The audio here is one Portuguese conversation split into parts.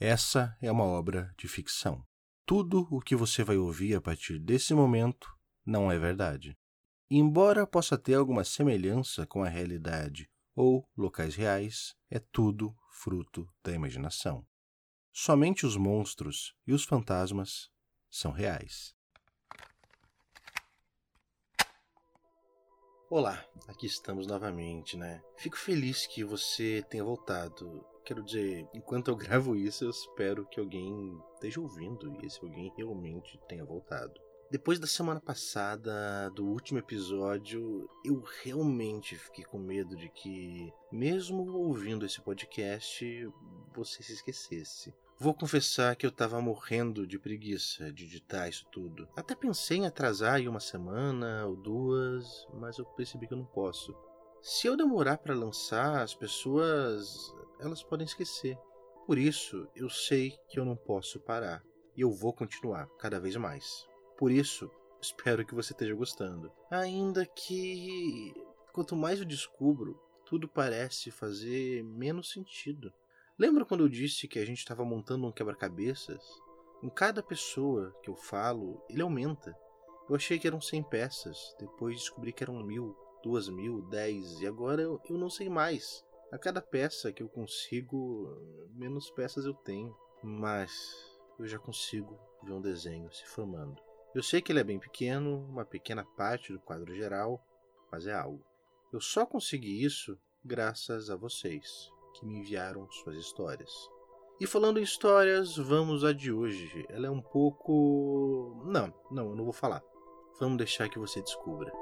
Essa é uma obra de ficção. Tudo o que você vai ouvir a partir desse momento não é verdade. Embora possa ter alguma semelhança com a realidade ou locais reais, é tudo fruto da imaginação. Somente os monstros e os fantasmas são reais. Olá, aqui estamos novamente, né? Fico feliz que você tenha voltado. Quero dizer, enquanto eu gravo isso, eu espero que alguém esteja ouvindo e esse alguém realmente tenha voltado. Depois da semana passada, do último episódio, eu realmente fiquei com medo de que, mesmo ouvindo esse podcast, você se esquecesse. Vou confessar que eu tava morrendo de preguiça de editar isso tudo. Até pensei em atrasar aí uma semana ou duas, mas eu percebi que eu não posso. Se eu demorar para lançar, as pessoas elas podem esquecer. Por isso, eu sei que eu não posso parar e eu vou continuar cada vez mais. Por isso, espero que você esteja gostando. Ainda que quanto mais eu descubro, tudo parece fazer menos sentido. Lembra quando eu disse que a gente estava montando um quebra-cabeças? Em cada pessoa que eu falo, ele aumenta. Eu achei que eram 100 peças, depois descobri que eram mil, duas mil, dez, e agora eu, eu não sei mais. A cada peça que eu consigo, menos peças eu tenho. Mas eu já consigo ver um desenho se formando. Eu sei que ele é bem pequeno, uma pequena parte do quadro geral, mas é algo. Eu só consegui isso graças a vocês que me enviaram suas histórias. E falando em histórias, vamos à de hoje. Ela é um pouco. Não, não, eu não vou falar. Vamos deixar que você descubra.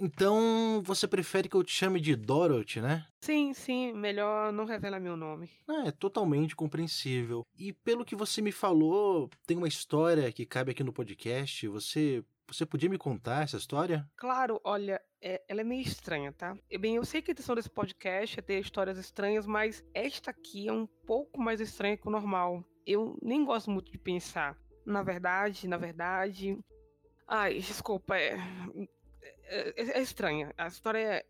Então, você prefere que eu te chame de Dorothy, né? Sim, sim, melhor não revelar meu nome. É, totalmente compreensível. E pelo que você me falou, tem uma história que cabe aqui no podcast. Você você podia me contar essa história? Claro, olha, é, ela é meio estranha, tá? Bem, eu sei que a intenção desse podcast é ter histórias estranhas, mas esta aqui é um pouco mais estranha que o normal. Eu nem gosto muito de pensar. Na verdade, na verdade. Ai, desculpa, é. É, é, é estranha. A história é.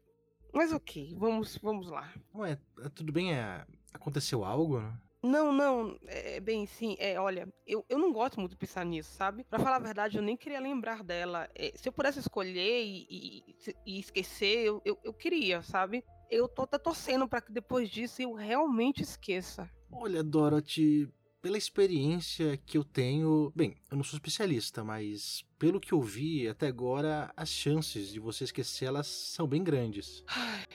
Mas ok, vamos, vamos lá. Ué, tudo bem? É... Aconteceu algo? Né? Não, não, é bem, sim, é, olha, eu, eu não gosto muito de pensar nisso, sabe? Pra falar a verdade, eu nem queria lembrar dela. É, se eu pudesse escolher e, e, e esquecer, eu, eu, eu, queria, sabe? Eu tô até torcendo para que depois disso eu realmente esqueça. Olha, Dorothy, pela experiência que eu tenho, bem, eu não sou especialista, mas pelo que eu vi até agora, as chances de você esquecer elas são bem grandes.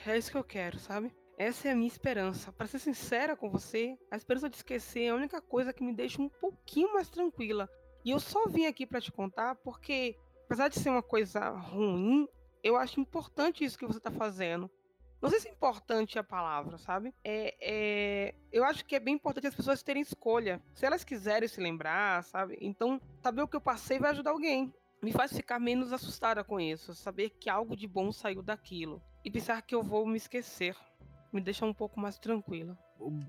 É isso que eu quero, sabe? Essa é a minha esperança. Para ser sincera com você, a esperança de esquecer é a única coisa que me deixa um pouquinho mais tranquila. E eu só vim aqui para te contar porque, apesar de ser uma coisa ruim, eu acho importante isso que você está fazendo. Não sei se é importante a palavra, sabe? É, é, eu acho que é bem importante as pessoas terem escolha. Se elas quiserem se lembrar, sabe? Então, saber o que eu passei vai ajudar alguém. Me faz ficar menos assustada com isso. Saber que algo de bom saiu daquilo. E pensar que eu vou me esquecer me deixa um pouco mais tranquila.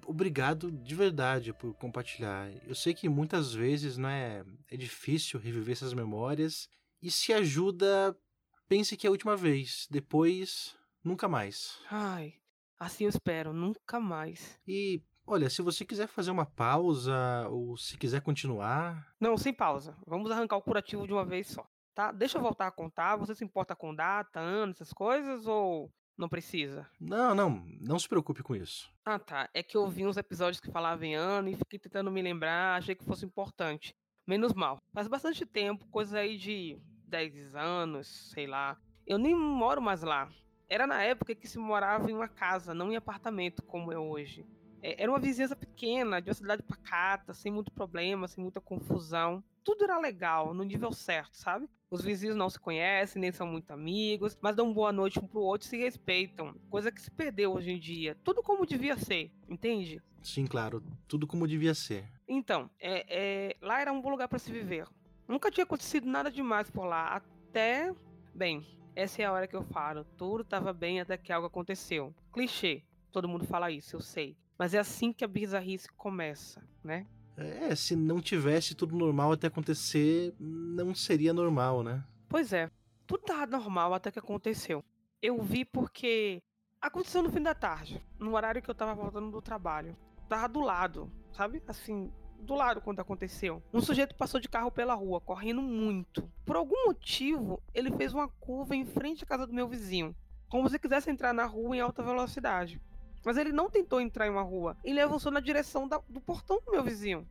Obrigado de verdade por compartilhar. Eu sei que muitas vezes não é, é difícil reviver essas memórias e se ajuda, pense que é a última vez. Depois, nunca mais. Ai, assim eu espero, nunca mais. E olha, se você quiser fazer uma pausa ou se quiser continuar. Não, sem pausa. Vamos arrancar o curativo de uma vez só. Tá? Deixa eu voltar a contar. Você se importa com data, ano, essas coisas? Ou não precisa? Não, não, não se preocupe com isso. Ah, tá. É que eu vi uns episódios que falavam em ano e fiquei tentando me lembrar, achei que fosse importante. Menos mal. Faz bastante tempo, coisa aí de 10 anos, sei lá. Eu nem moro mais lá. Era na época que se morava em uma casa, não em apartamento como é hoje. É, era uma vizinhança pequena, de uma cidade pacata, sem muito problema, sem muita confusão. Tudo era legal, no nível certo, sabe? Os vizinhos não se conhecem, nem são muito amigos, mas dão boa noite um pro outro e se respeitam. Coisa que se perdeu hoje em dia. Tudo como devia ser, entende? Sim, claro. Tudo como devia ser. Então, é, é lá era um bom lugar para se viver. Nunca tinha acontecido nada demais por lá. Até. Bem, essa é a hora que eu falo. Tudo estava bem até que algo aconteceu. Clichê. Todo mundo fala isso, eu sei. Mas é assim que a bizarrice começa, né? É, se não tivesse tudo normal até acontecer, não seria normal, né? Pois é. Tudo tava normal até que aconteceu. Eu vi porque Aconteceu no fim da tarde, no horário que eu tava voltando do trabalho. Tava do lado, sabe? Assim, do lado quando aconteceu. Um sujeito passou de carro pela rua, correndo muito. Por algum motivo, ele fez uma curva em frente à casa do meu vizinho, como se quisesse entrar na rua em alta velocidade. Mas ele não tentou entrar em uma rua, ele avançou na direção da, do portão do meu vizinho.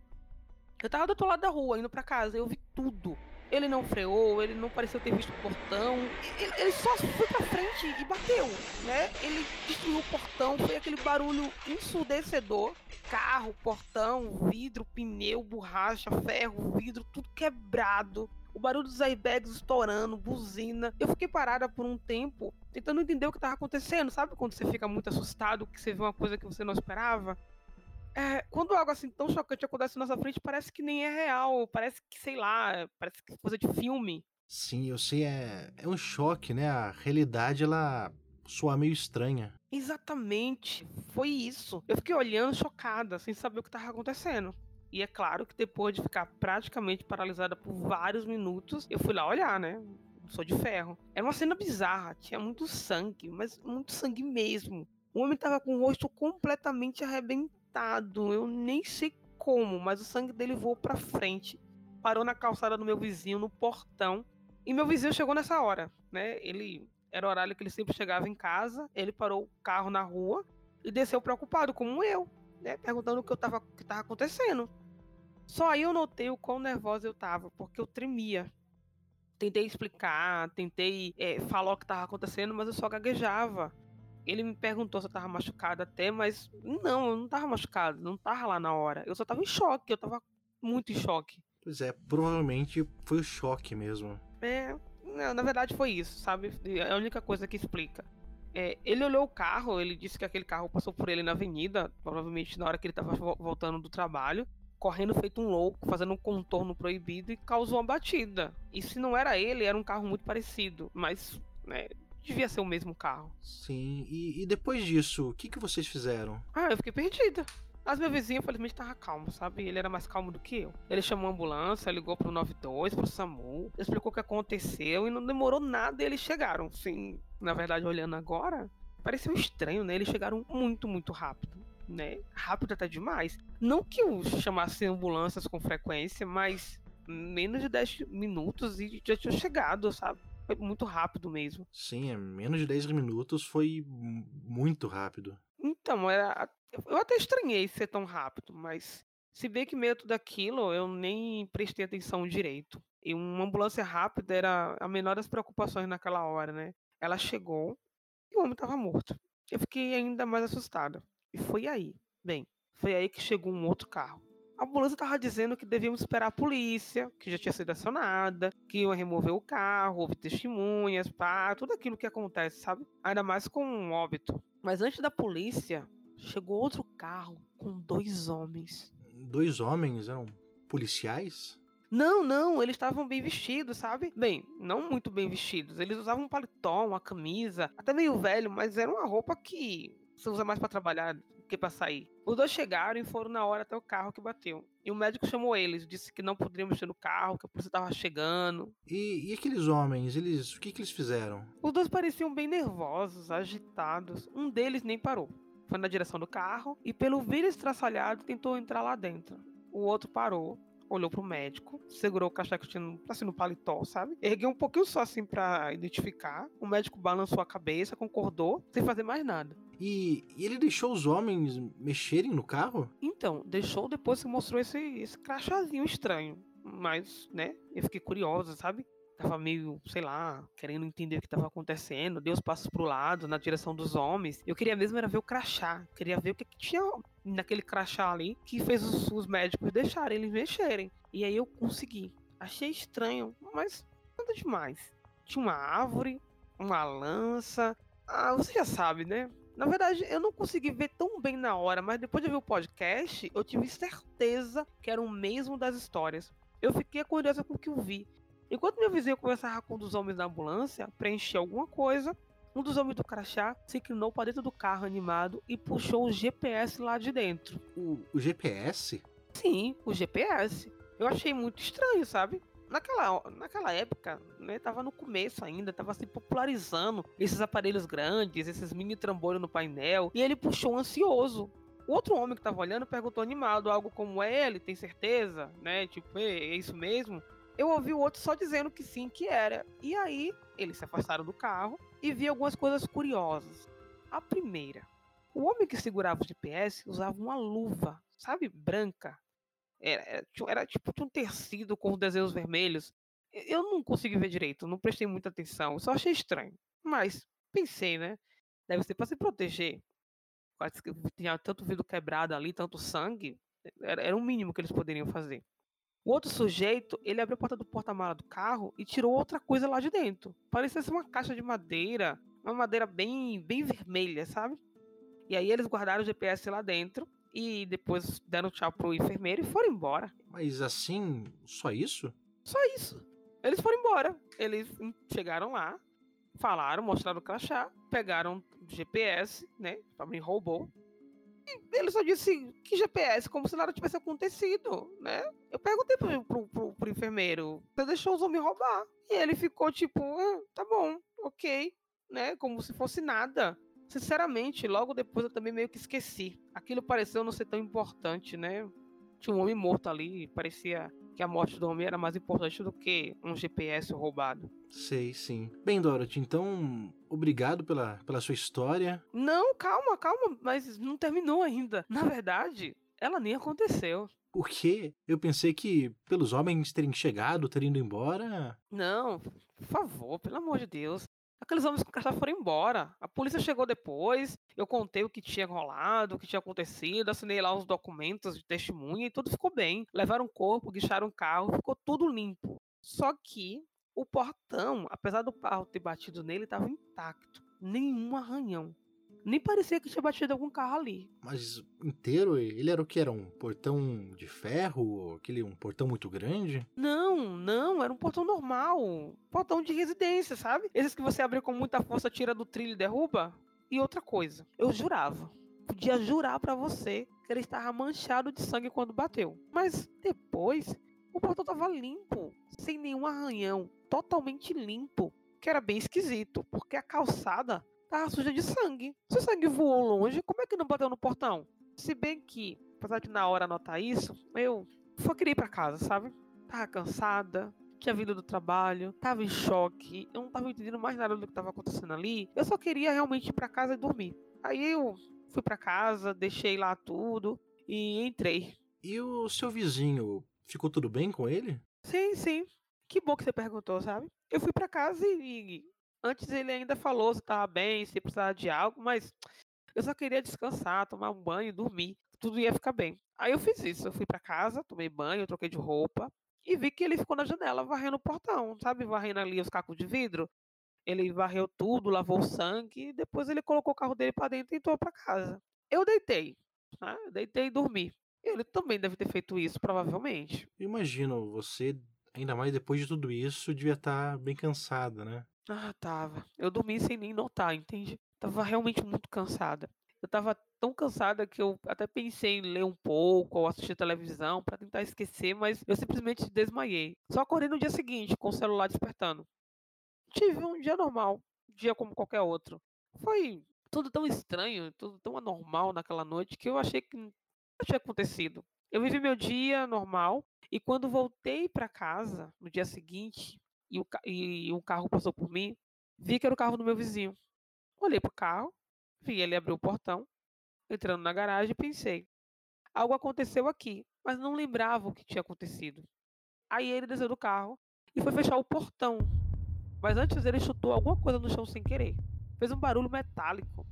Eu tava do outro lado da rua, indo para casa, eu vi tudo. Ele não freou, ele não pareceu ter visto o portão. Ele, ele, só foi pra frente e bateu, né? Ele destruiu o portão, foi aquele barulho ensurdecedor. Carro, portão, vidro, pneu, borracha, ferro, vidro, tudo quebrado. O barulho dos airbags estourando, buzina. Eu fiquei parada por um tempo, tentando entender o que estava acontecendo. Sabe quando você fica muito assustado, que você vê uma coisa que você não esperava? É, quando algo assim tão chocante acontece na nossa frente, parece que nem é real, parece que, sei lá, parece que é coisa de filme. Sim, eu sei, é, é um choque, né? A realidade, ela soa meio estranha. Exatamente, foi isso. Eu fiquei olhando chocada, sem saber o que estava acontecendo. E é claro que depois de ficar praticamente paralisada por vários minutos, eu fui lá olhar, né? Sou de ferro. Era uma cena bizarra, tinha muito sangue, mas muito sangue mesmo. O homem tava com o rosto completamente arrebentado eu nem sei como, mas o sangue dele voou pra frente. Parou na calçada do meu vizinho, no portão. E meu vizinho chegou nessa hora, né? Ele era o horário que ele sempre chegava em casa. Ele parou o carro na rua e desceu preocupado, como eu, né? Perguntando o que eu tava, o que tava acontecendo. Só aí eu notei o quão nervosa eu tava, porque eu tremia. Tentei explicar, tentei é, falar o que tava acontecendo, mas eu só gaguejava. Ele me perguntou se eu tava machucado até, mas não, eu não tava machucado, não tava lá na hora. Eu só tava em choque, eu tava muito em choque. Pois é, provavelmente foi o choque mesmo. É, na verdade foi isso, sabe? É a única coisa que explica. É, ele olhou o carro, ele disse que aquele carro passou por ele na avenida, provavelmente na hora que ele tava voltando do trabalho, correndo feito um louco, fazendo um contorno proibido e causou uma batida. E se não era ele, era um carro muito parecido, mas né, devia ser o mesmo carro. Sim, e, e depois disso, o que, que vocês fizeram? Ah, eu fiquei perdida. Mas meu vizinho, infelizmente, tava calmo, sabe? Ele era mais calmo do que eu. Ele chamou a ambulância, ligou pro 92, pro SAMU, explicou o que aconteceu e não demorou nada e eles chegaram. Sim, na verdade, olhando agora, pareceu estranho, né? Eles chegaram muito, muito rápido, né? Rápido até demais. Não que eu chamasse ambulâncias com frequência, mas menos de 10 minutos e já tinha chegado, sabe? Foi muito rápido mesmo. Sim, é menos de 10 minutos foi muito rápido. Então, era. Eu até estranhei ser tão rápido, mas se bem que meio tudo aquilo, eu nem prestei atenção direito. E uma ambulância rápida era a menor das preocupações naquela hora, né? Ela chegou e o homem estava morto. Eu fiquei ainda mais assustada. E foi aí, bem, foi aí que chegou um outro carro. A ambulância estava dizendo que devíamos esperar a polícia, que já tinha sido acionada, que iam remover o carro, houve testemunhas, pá, tudo aquilo que acontece, sabe? Ainda mais com um óbito. Mas antes da polícia, chegou outro carro com dois homens. Dois homens? Eram policiais? Não, não, eles estavam bem vestidos, sabe? Bem, não muito bem vestidos. Eles usavam um paletó, uma camisa, até meio velho, mas era uma roupa que você usa mais para trabalhar para sair. Os dois chegaram e foram na hora até o carro que bateu. E o médico chamou eles, disse que não poderiam mexer no carro, que a polícia estava chegando. E, e, aqueles homens, eles, o que, que eles fizeram? Os dois pareciam bem nervosos, agitados. Um deles nem parou. Foi na direção do carro e, pelo vidro estraçalhado, tentou entrar lá dentro. O outro parou, olhou pro médico, segurou o tinha assim no paletó, sabe? Ergueu um pouquinho só assim para identificar. O médico balançou a cabeça, concordou, sem fazer mais nada. E, e, ele deixou os homens mexerem no carro? Então, deixou depois que mostrou esse, esse crachazinho estranho. Mas, né, eu fiquei curiosa, sabe? Tava meio, sei lá, querendo entender o que tava acontecendo. Deu os passos pro lado, na direção dos homens. Eu queria mesmo era ver o crachá. Queria ver o que, que tinha naquele crachá ali que fez os, os médicos deixarem eles mexerem. E aí eu consegui. Achei estranho, mas nada demais. Tinha uma árvore, uma lança. Ah, você já sabe, né? Na verdade, eu não consegui ver tão bem na hora, mas depois de ver o podcast, eu tive certeza que era o mesmo das histórias. Eu fiquei curiosa com o que eu vi. Enquanto meu vizinho conversava com um dos homens da ambulância, preencher alguma coisa, um dos homens do crachá se inclinou para dentro do carro animado e puxou o GPS lá de dentro. O, o GPS? Sim, o GPS. Eu achei muito estranho, sabe? Naquela, naquela época, né, tava no começo ainda, tava se popularizando esses aparelhos grandes, esses mini trambolhos no painel, e ele puxou ansioso. O outro homem que tava olhando perguntou animado algo como é ele, tem certeza, né? Tipo, é isso mesmo? Eu ouvi o outro só dizendo que sim, que era. E aí, eles se afastaram do carro e vi algumas coisas curiosas. A primeira, o homem que segurava o GPS usava uma luva, sabe, branca, era, era, era tipo um tecido com desenhos vermelhos. Eu não consegui ver direito, não prestei muita atenção, só achei estranho. Mas pensei, né? Deve ser para se proteger. Tinha tanto vidro quebrado ali, tanto sangue. Era, era o mínimo que eles poderiam fazer. O outro sujeito, ele abriu a porta do porta-mala do carro e tirou outra coisa lá de dentro. Parecia ser uma caixa de madeira, uma madeira bem, bem vermelha, sabe? E aí eles guardaram o GPS lá dentro e depois deram tchau pro enfermeiro e foram embora. Mas assim, só isso? Só isso. Eles foram embora. Eles chegaram lá, falaram, mostraram o crachá, pegaram o GPS, né? Também roubou. E ele só disse que GPS, como se nada tivesse acontecido, né? Eu perguntei pro, pro, pro, pro enfermeiro, você deixou os homens roubar? E ele ficou tipo, ah, tá bom, ok, né? Como se fosse nada. Sinceramente, logo depois eu também meio que esqueci. Aquilo pareceu não ser tão importante, né? Tinha um homem morto ali, parecia que a morte do homem era mais importante do que um GPS roubado. Sei, sim. Bem, Dorothy, então, obrigado pela, pela sua história. Não, calma, calma, mas não terminou ainda. Na verdade, ela nem aconteceu. Por quê? Eu pensei que pelos homens terem chegado, terem ido embora. Não, por favor, pelo amor de Deus. Aqueles homens com crachá foram embora. A polícia chegou depois. Eu contei o que tinha rolado, o que tinha acontecido, assinei lá os documentos de testemunha e tudo ficou bem. Levaram o corpo, guicharam o carro, ficou tudo limpo. Só que o portão, apesar do carro ter batido nele, estava intacto. Nenhum arranhão. Nem parecia que tinha batido algum carro ali. Mas inteiro? Ele era o que? Era um portão de ferro? Aquele um portão muito grande? Não, não, era um portão normal. Portão de residência, sabe? Esses que você abre com muita força, tira do trilho e derruba. E outra coisa, eu jurava. Podia jurar para você que ele estava manchado de sangue quando bateu. Mas depois, o portão tava limpo, sem nenhum arranhão, totalmente limpo. Que era bem esquisito, porque a calçada tava suja de sangue. Se o sangue voou longe, como é que não bateu no portão? Se bem que, apesar de na hora anotar isso, eu só queria ir pra casa, sabe? Tava cansada, tinha vindo do trabalho, tava em choque, eu não tava entendendo mais nada do que tava acontecendo ali. Eu só queria realmente ir pra casa e dormir. Aí eu fui pra casa, deixei lá tudo e entrei. E o seu vizinho, ficou tudo bem com ele? Sim, sim. Que bom que você perguntou, sabe? Eu fui para casa e Antes ele ainda falou se estava bem, se precisava de algo, mas eu só queria descansar, tomar um banho, dormir. Tudo ia ficar bem. Aí eu fiz isso. Eu fui para casa, tomei banho, troquei de roupa e vi que ele ficou na janela varrendo o portão, sabe? Varrendo ali os cacos de vidro. Ele varreu tudo, lavou o sangue, e depois ele colocou o carro dele para dentro e entrou para casa. Eu deitei, né? deitei e dormi. Ele também deve ter feito isso, provavelmente. Imagino, você, ainda mais depois de tudo isso, devia estar tá bem cansada, né? Ah, tava. Eu dormi sem nem notar, entende? Tava realmente muito cansada. Eu tava tão cansada que eu até pensei em ler um pouco ou assistir televisão para tentar esquecer, mas eu simplesmente desmaiei. Só acordei no dia seguinte com o celular despertando. Tive um dia normal, um dia como qualquer outro. Foi tudo tão estranho, tudo tão anormal naquela noite que eu achei que não tinha acontecido. Eu vivi meu dia normal e quando voltei para casa no dia seguinte, e, o, e um carro passou por mim, vi que era o carro do meu vizinho. Olhei pro carro, vi ele abrir o portão, entrando na garagem pensei: algo aconteceu aqui, mas não lembrava o que tinha acontecido. Aí ele desceu do carro e foi fechar o portão. Mas antes ele chutou alguma coisa no chão sem querer. Fez um barulho metálico.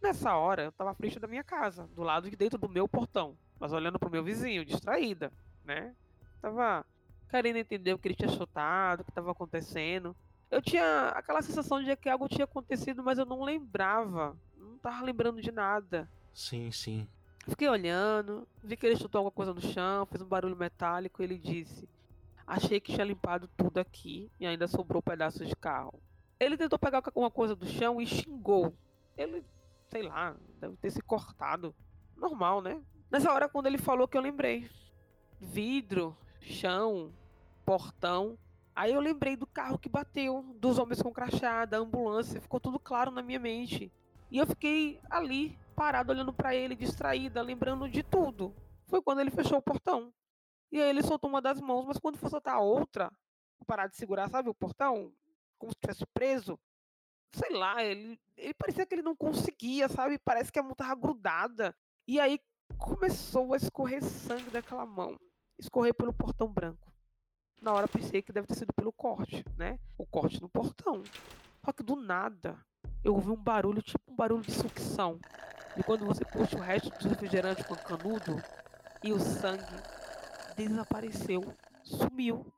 Nessa hora, eu estava à frente da minha casa, do lado de dentro do meu portão, mas olhando pro meu vizinho, distraída, né? Tava querendo entender o que ele tinha chutado, o que estava acontecendo. Eu tinha aquela sensação de que algo tinha acontecido, mas eu não lembrava. Não estava lembrando de nada. Sim, sim. Fiquei olhando, vi que ele chutou alguma coisa no chão, fez um barulho metálico e ele disse: Achei que tinha limpado tudo aqui e ainda sobrou pedaços de carro. Ele tentou pegar alguma coisa do chão e xingou. Ele, sei lá, deve ter se cortado. Normal, né? Nessa hora, quando ele falou que eu lembrei. Vidro, chão, portão. Aí eu lembrei do carro que bateu, dos homens com crachá, da ambulância, ficou tudo claro na minha mente. E eu fiquei ali, parado, olhando para ele, distraída, lembrando de tudo. Foi quando ele fechou o portão. E aí ele soltou uma das mãos, mas quando for soltar a outra, parar de segurar, sabe, o portão, como se estivesse preso, sei lá, ele, ele parecia que ele não conseguia, sabe? Parece que a mão tava grudada. E aí começou a escorrer sangue daquela mão, escorrer pelo portão branco. Na hora pensei que deve ter sido pelo corte, né? O corte no portão. Só que do nada, eu ouvi um barulho, tipo um barulho de sucção. E quando você puxa o resto do refrigerante com canudo, e o sangue desapareceu, sumiu.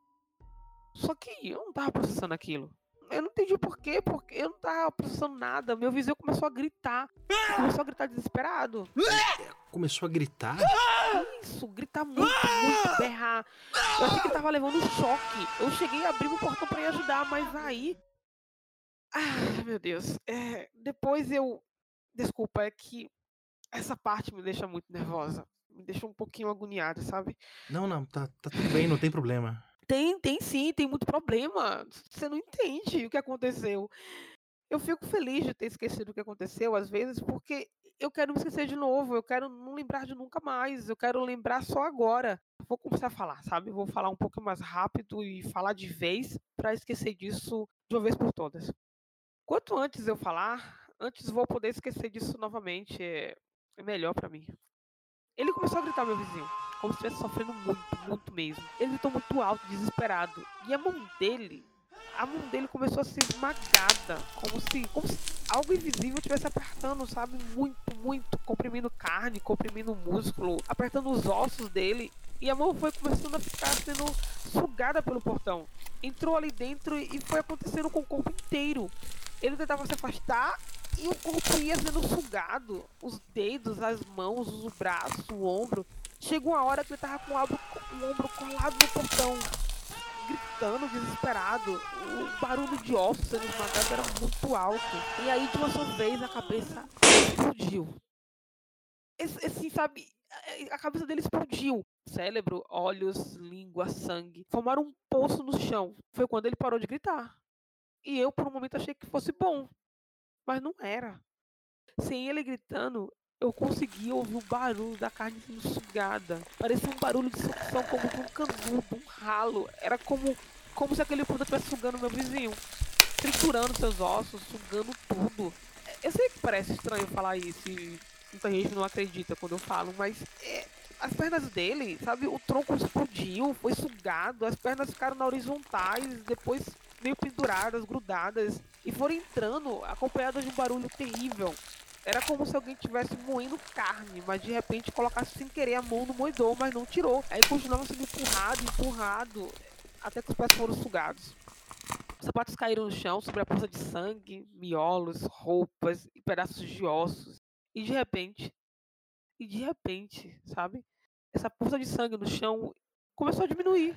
Só que eu não tava processando aquilo. Eu não entendi por quê, porque eu não tava processando nada. Meu vizinho começou a gritar. Começou a gritar desesperado. Começou a gritar? Isso, gritar muito, muito, berrar. Eu achei que ele tava levando choque. Eu cheguei a abrir o portão pra ir ajudar, mas aí. Ah, meu Deus. É, depois eu. Desculpa, é que essa parte me deixa muito nervosa. Me deixa um pouquinho agoniada, sabe? Não, não, tá, tá tudo bem, não tem problema. Tem, tem sim, tem muito problema. Você não entende o que aconteceu. Eu fico feliz de ter esquecido o que aconteceu, às vezes, porque eu quero me esquecer de novo, eu quero não lembrar de nunca mais, eu quero lembrar só agora. Vou começar a falar, sabe? Vou falar um pouco mais rápido e falar de vez para esquecer disso de uma vez por todas. Quanto antes eu falar, antes vou poder esquecer disso novamente. É, é melhor para mim. Ele começou a gritar, meu vizinho como se estivesse sofrendo muito, muito mesmo. Ele gritou muito alto, desesperado. E a mão dele, a mão dele começou a ser esmagada, como se, como se algo invisível estivesse apertando, sabe? Muito, muito, comprimindo carne, comprimindo músculo, apertando os ossos dele. E a mão foi começando a ficar sendo sugada pelo portão. Entrou ali dentro e foi acontecendo com o corpo inteiro. Ele tentava se afastar e o corpo ia sendo sugado. Os dedos, as mãos, o braço, o ombro. Chegou uma hora que ele tava com o ombro, o ombro colado no portão, gritando, desesperado. O barulho de ossos sendo esmagado era muito alto. E aí, de uma só vez, a cabeça explodiu. Assim, sabe? A cabeça dele explodiu. Cérebro, olhos, língua, sangue. Formaram um poço no chão. Foi quando ele parou de gritar. E eu, por um momento, achei que fosse bom. Mas não era. Sem ele gritando, eu conseguia ouvir o barulho da carne sendo sugada. Parecia um barulho de sucção como de um canudo, um ralo. Era como, como se aquele produto estivesse sugando meu vizinho. Triturando seus ossos, sugando tudo. Eu sei que parece estranho falar isso e muita gente não acredita quando eu falo, mas é, as pernas dele, sabe, o tronco explodiu, foi sugado, as pernas ficaram na horizontais, depois meio penduradas, grudadas, e foram entrando acompanhadas de um barulho terrível. Era como se alguém estivesse moendo carne, mas de repente colocasse sem querer a mão no moedor, mas não tirou. Aí continuava sendo empurrado, empurrado, até que os pés foram sugados. Os sapatos caíram no chão sobre a poça de sangue, miolos, roupas e pedaços de ossos. E de repente, e de repente, sabe? Essa poça de sangue no chão começou a diminuir.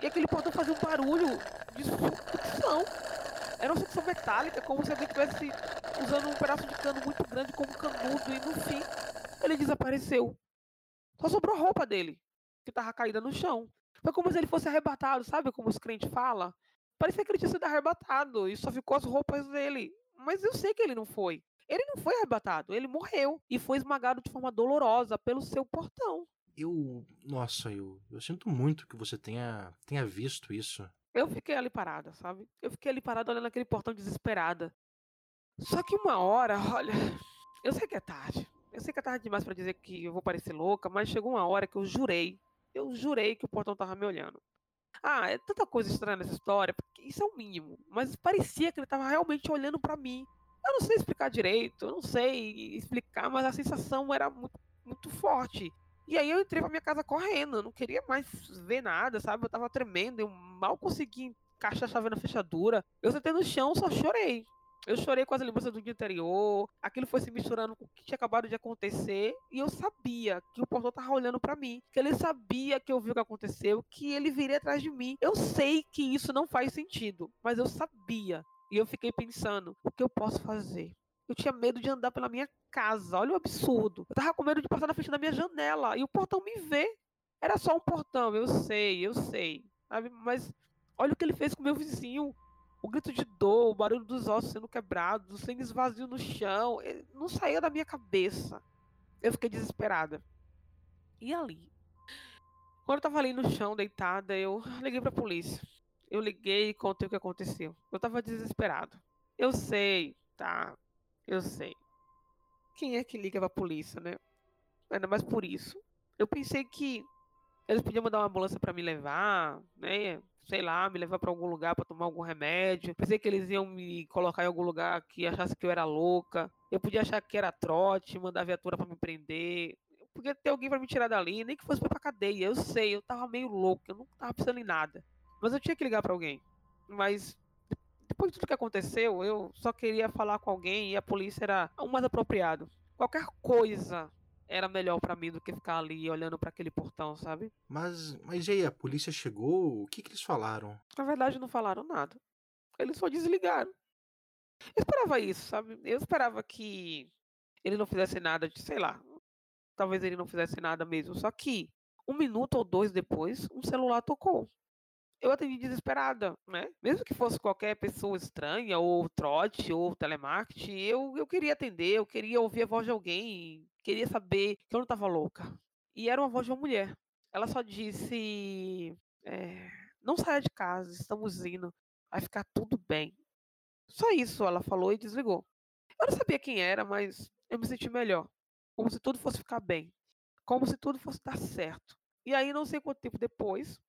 E aquele portão fazia um barulho de sucção. Era uma sucção metálica, como se alguém tivesse usando um pedaço de cano muito grande como canudo. E no fim, ele desapareceu. Só sobrou a roupa dele, que tava caída no chão. Foi como se ele fosse arrebatado, sabe como os crentes falam? Parecia que ele tinha sido arrebatado e só ficou as roupas dele. Mas eu sei que ele não foi. Ele não foi arrebatado, ele morreu e foi esmagado de forma dolorosa pelo seu portão. Eu. Nossa, eu, eu sinto muito que você tenha, tenha visto isso. Eu fiquei ali parada, sabe? Eu fiquei ali parada olhando aquele portão desesperada. Só que uma hora, olha, eu sei que é tarde. Eu sei que é tarde demais para dizer que eu vou parecer louca, mas chegou uma hora que eu jurei. Eu jurei que o portão tava me olhando. Ah, é tanta coisa estranha nessa história, porque isso é o mínimo. Mas parecia que ele tava realmente olhando para mim. Eu não sei explicar direito, eu não sei explicar, mas a sensação era muito, muito forte. E aí eu entrei pra minha casa correndo, eu não queria mais ver nada, sabe? Eu tava tremendo, eu mal consegui encaixar a chave na fechadura. Eu sentei no chão, só chorei. Eu chorei com as lembranças do dia anterior, aquilo foi se misturando com o que tinha acabado de acontecer, e eu sabia que o portão tava olhando para mim, que ele sabia que eu vi o que aconteceu, que ele viria atrás de mim. Eu sei que isso não faz sentido, mas eu sabia. E eu fiquei pensando, o que eu posso fazer? Eu tinha medo de andar pela minha casa. Olha o absurdo. Eu tava com medo de passar na frente da minha janela e o portão me vê. Era só um portão, eu sei, eu sei. Mas olha o que ele fez com meu vizinho. O grito de dor, o barulho dos ossos sendo quebrados, o sangue esvazio no chão, não saía da minha cabeça. Eu fiquei desesperada. E ali? Quando eu tava ali no chão, deitada, eu liguei pra polícia. Eu liguei e contei o que aconteceu. Eu tava desesperado. Eu sei, tá? Eu sei. Quem é que liga pra polícia, né? Ainda mais por isso. Eu pensei que eles podiam mandar uma ambulância para me levar, né? Sei lá, me levar para algum lugar para tomar algum remédio. Pensei que eles iam me colocar em algum lugar que achasse que eu era louca. Eu podia achar que era trote, mandar viatura para me prender. Eu podia ter alguém para me tirar dali, nem que fosse pra cadeia. Eu sei, eu tava meio louco, eu não tava pensando em nada. Mas eu tinha que ligar para alguém. Mas depois de tudo que aconteceu, eu só queria falar com alguém e a polícia era o mais apropriado. Qualquer coisa era melhor para mim do que ficar ali olhando para aquele portão, sabe? Mas, mas e aí, a polícia chegou? O que, que eles falaram? Na verdade, não falaram nada. Eles só desligaram. Eu esperava isso, sabe? Eu esperava que ele não fizesse nada de, sei lá, talvez ele não fizesse nada mesmo. Só que um minuto ou dois depois, um celular tocou eu atendi desesperada, né? Mesmo que fosse qualquer pessoa estranha, ou trote, ou telemarketing, eu, eu queria atender, eu queria ouvir a voz de alguém, queria saber que eu não estava louca. E era uma voz de uma mulher. Ela só disse: é, Não saia de casa, estamos indo, vai ficar tudo bem. Só isso ela falou e desligou. Eu não sabia quem era, mas eu me senti melhor. Como se tudo fosse ficar bem. Como se tudo fosse dar certo. E aí, não sei quanto tempo depois,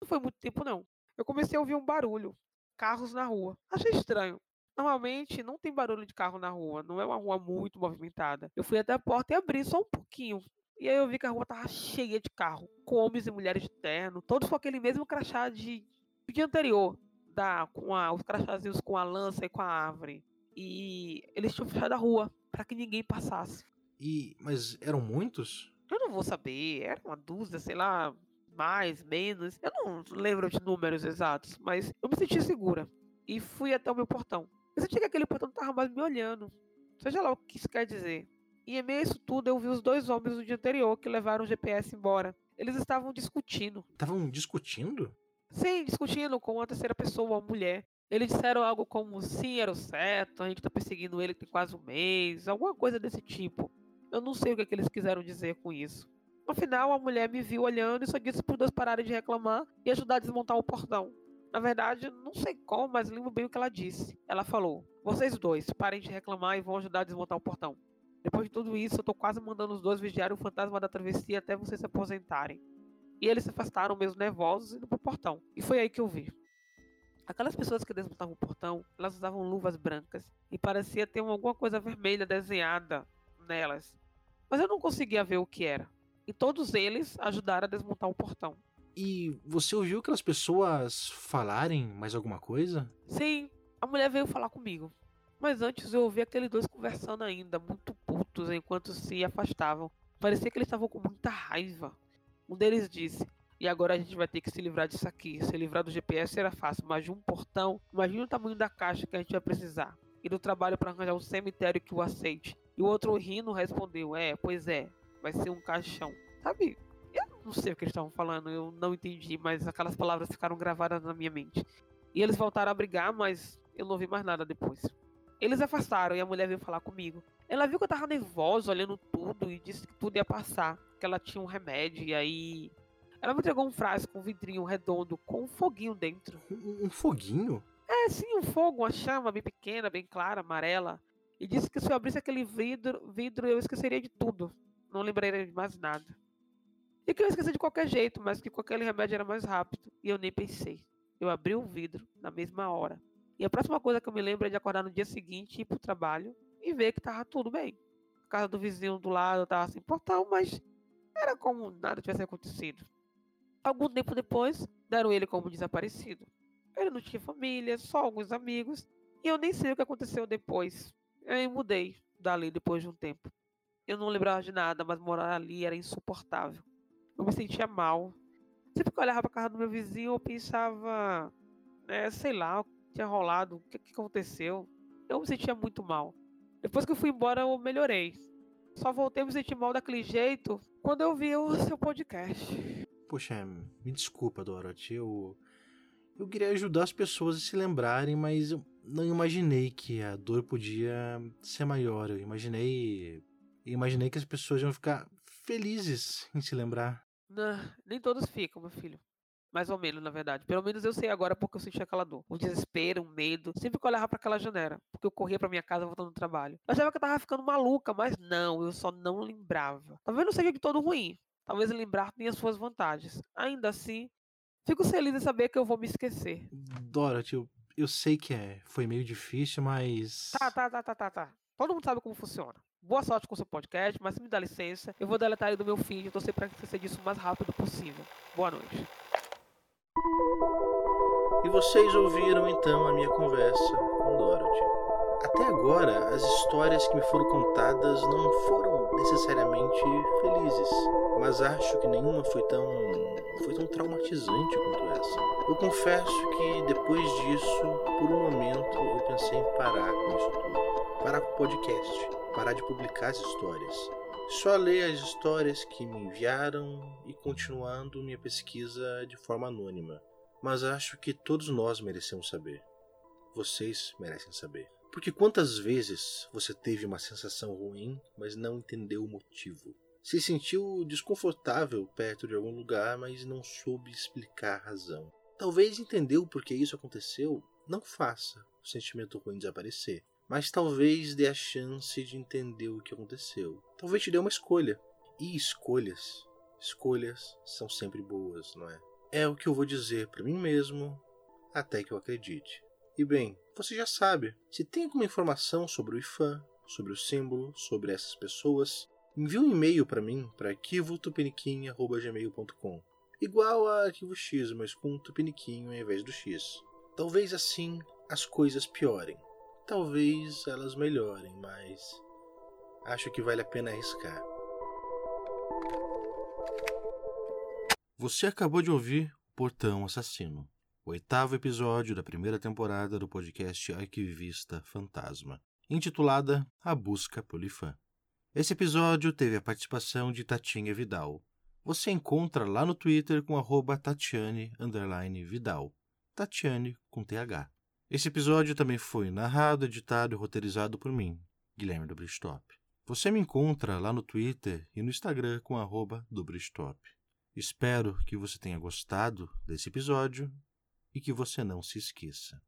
não foi muito tempo, não. Eu comecei a ouvir um barulho. Carros na rua. Achei estranho. Normalmente não tem barulho de carro na rua, não é uma rua muito movimentada. Eu fui até a porta e abri só um pouquinho. E aí eu vi que a rua tava cheia de carro, com homens e mulheres de terno, todos com aquele mesmo crachá de do dia anterior, da, com a, os crachazinhos com a lança e com a árvore. E eles tinham fechado a rua para que ninguém passasse. E mas eram muitos? Eu não vou saber, era uma dúzia, sei lá, mais, menos. Eu não lembro de números exatos, mas eu me senti segura. E fui até o meu portão. Eu senti que aquele portão não estava mais me olhando. Seja lá o que isso quer dizer. E em meio a isso tudo, eu vi os dois homens do dia anterior que levaram o GPS embora. Eles estavam discutindo. Estavam discutindo? Sim, discutindo com uma terceira pessoa, uma mulher. Eles disseram algo como sim, era o certo, a gente tá perseguindo ele tem quase um mês, alguma coisa desse tipo. Eu não sei o que, é que eles quiseram dizer com isso. No final, a mulher me viu olhando e só disse para os dois pararem de reclamar e ajudar a desmontar o portão. Na verdade, não sei como, mas lembro bem o que ela disse. Ela falou: Vocês dois, parem de reclamar e vão ajudar a desmontar o portão. Depois de tudo isso, eu tô quase mandando os dois vigiarem o fantasma da travessia até vocês se aposentarem. E eles se afastaram, mesmo nervosos, indo pro portão. E foi aí que eu vi. Aquelas pessoas que desmontavam o portão, elas usavam luvas brancas e parecia ter alguma coisa vermelha desenhada nelas. Mas eu não conseguia ver o que era e todos eles ajudaram a desmontar o portão. E você ouviu aquelas pessoas falarem mais alguma coisa? Sim, a mulher veio falar comigo. Mas antes eu ouvi aqueles dois conversando ainda, muito putos, enquanto se afastavam. Parecia que eles estavam com muita raiva. Um deles disse: E agora a gente vai ter que se livrar disso aqui. Se livrar do GPS era fácil, mas de um portão, imagine o tamanho da caixa que a gente vai precisar. E do trabalho para arranjar um cemitério que o aceite. E o outro rindo respondeu: É, pois é, vai ser um caixão. Sabe? Não sei o que eles estavam falando, eu não entendi, mas aquelas palavras ficaram gravadas na minha mente. E eles voltaram a brigar, mas eu não vi mais nada depois. Eles afastaram e a mulher veio falar comigo. Ela viu que eu tava nervosa, olhando tudo, e disse que tudo ia passar. Que ela tinha um remédio, e aí. Ela me entregou um frasco, um vidrinho redondo, com um foguinho dentro. Um, um foguinho? É, sim, um fogo, uma chama bem pequena, bem clara, amarela. E disse que se eu abrisse aquele vidro, vidro eu esqueceria de tudo não lembraria de mais nada. E que eu esqueci de qualquer jeito, mas que com aquele remédio era mais rápido. E eu nem pensei. Eu abri o vidro na mesma hora. E a próxima coisa que eu me lembro é de acordar no dia seguinte, ir pro trabalho e ver que tava tudo bem. A casa do vizinho do lado tava sem portão, mas era como nada tivesse acontecido. Algum tempo depois, deram ele como desaparecido. Ele não tinha família, só alguns amigos, e eu nem sei o que aconteceu depois. Eu mudei dali depois de um tempo. Eu não lembrava de nada, mas morar ali era insuportável. Eu me sentia mal. Sempre que eu olhava para casa do meu vizinho, eu pensava, é, sei lá, o que tinha rolado, o que, que aconteceu. Eu me sentia muito mal. Depois que eu fui embora, eu melhorei. Só voltei a me sentir mal daquele jeito quando eu vi o seu podcast. Poxa, me desculpa, Dorothy. Eu, Eu queria ajudar as pessoas a se lembrarem, mas eu não imaginei que a dor podia ser maior. Eu imaginei. Eu imaginei que as pessoas iam ficar felizes em se lembrar. Não, nem todos ficam, meu filho. Mais ou menos, na verdade. Pelo menos eu sei agora porque eu senti aquela dor. O desespero, o medo. Sempre que eu olhava para aquela janela. Porque eu corria para minha casa voltando do trabalho. Eu achava que eu tava ficando maluca, mas não, eu só não lembrava. Talvez não seja de todo ruim. Talvez lembrar tenha suas vantagens. Ainda assim, fico feliz em saber que eu vou me esquecer. Dorothy, eu, eu sei que é. Foi meio difícil, mas. Tá, tá, tá, tá, tá, tá. Todo mundo sabe como funciona. Boa sorte com o seu podcast, mas se me dá licença, eu vou deletar ele do meu feed e torcer para esquecer disso o mais rápido possível. Boa noite. E vocês ouviram então a minha conversa com Dorothy. Até agora, as histórias que me foram contadas não foram necessariamente felizes, mas acho que nenhuma foi tão foi tão traumatizante quanto essa. Eu confesso que depois disso, por um momento, eu pensei em parar com isso tudo, parar com o podcast, parar de publicar as histórias. Só ler as histórias que me enviaram e continuando minha pesquisa de forma anônima. Mas acho que todos nós merecemos saber. Vocês merecem saber. Porque quantas vezes você teve uma sensação ruim, mas não entendeu o motivo? Se sentiu desconfortável perto de algum lugar, mas não soube explicar a razão. Talvez entendeu por que isso aconteceu, não faça o sentimento ruim desaparecer, mas talvez dê a chance de entender o que aconteceu. Talvez te dê uma escolha. E escolhas, escolhas são sempre boas, não é? É o que eu vou dizer para mim mesmo até que eu acredite. E bem, você já sabe. Se tem alguma informação sobre o IFAM, sobre o símbolo, sobre essas pessoas, envie um e-mail para mim para arquivotupiniquim.gmail.com Igual a arquivo X, mas com um tupiniquinho ao invés do X. Talvez assim as coisas piorem. Talvez elas melhorem, mas acho que vale a pena arriscar. Você acabou de ouvir Portão Assassino, o oitavo episódio da primeira temporada do podcast Arquivista Fantasma, intitulada A Busca Polifã. Esse episódio teve a participação de Tatinha Vidal. Você encontra lá no Twitter com arroba Tatiane Vidal. Tatiane com TH. Esse episódio também foi narrado, editado e roteirizado por mim, Guilherme do Bristop. Você me encontra lá no Twitter e no Instagram com arroba do. Espero que você tenha gostado desse episódio e que você não se esqueça.